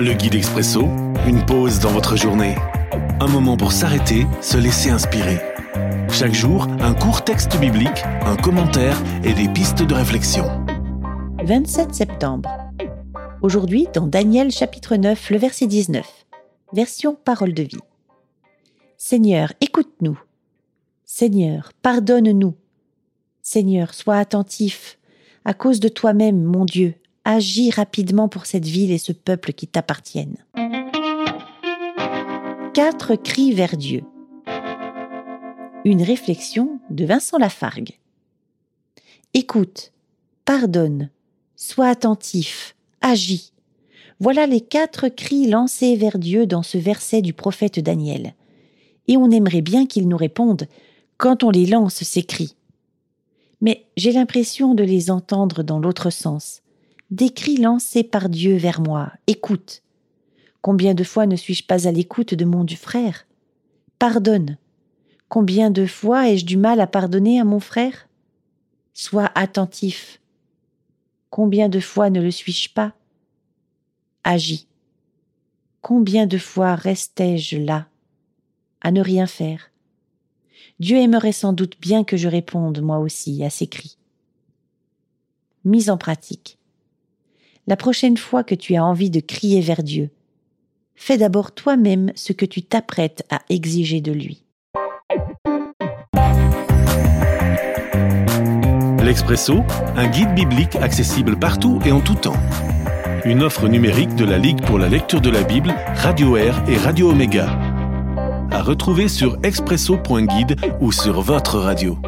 Le guide expresso, une pause dans votre journée. Un moment pour s'arrêter, se laisser inspirer. Chaque jour, un court texte biblique, un commentaire et des pistes de réflexion. 27 septembre. Aujourd'hui, dans Daniel chapitre 9, le verset 19. Version parole de vie. Seigneur, écoute-nous. Seigneur, pardonne-nous. Seigneur, sois attentif. À cause de toi-même, mon Dieu, agis rapidement pour cette ville et ce peuple qui t'appartiennent. Quatre cris vers Dieu. Une réflexion de Vincent Lafargue. Écoute, pardonne, sois attentif, agis. Voilà les quatre cris lancés vers Dieu dans ce verset du prophète Daniel. Et on aimerait bien qu'il nous réponde quand on les lance, ces cris. Mais j'ai l'impression de les entendre dans l'autre sens. Des cris lancés par Dieu vers moi. Écoute. Combien de fois ne suis-je pas à l'écoute de mon du frère? Pardonne. Combien de fois ai-je du mal à pardonner à mon frère? Sois attentif. Combien de fois ne le suis-je pas? Agis. Combien de fois restais-je là, à ne rien faire? Dieu aimerait sans doute bien que je réponde moi aussi à ces cris. Mise en pratique. La prochaine fois que tu as envie de crier vers Dieu, fais d'abord toi-même ce que tu t'apprêtes à exiger de lui. L'Expresso, un guide biblique accessible partout et en tout temps. Une offre numérique de la Ligue pour la lecture de la Bible, Radio Air et Radio Omega. À retrouver sur expresso.guide ou sur votre radio.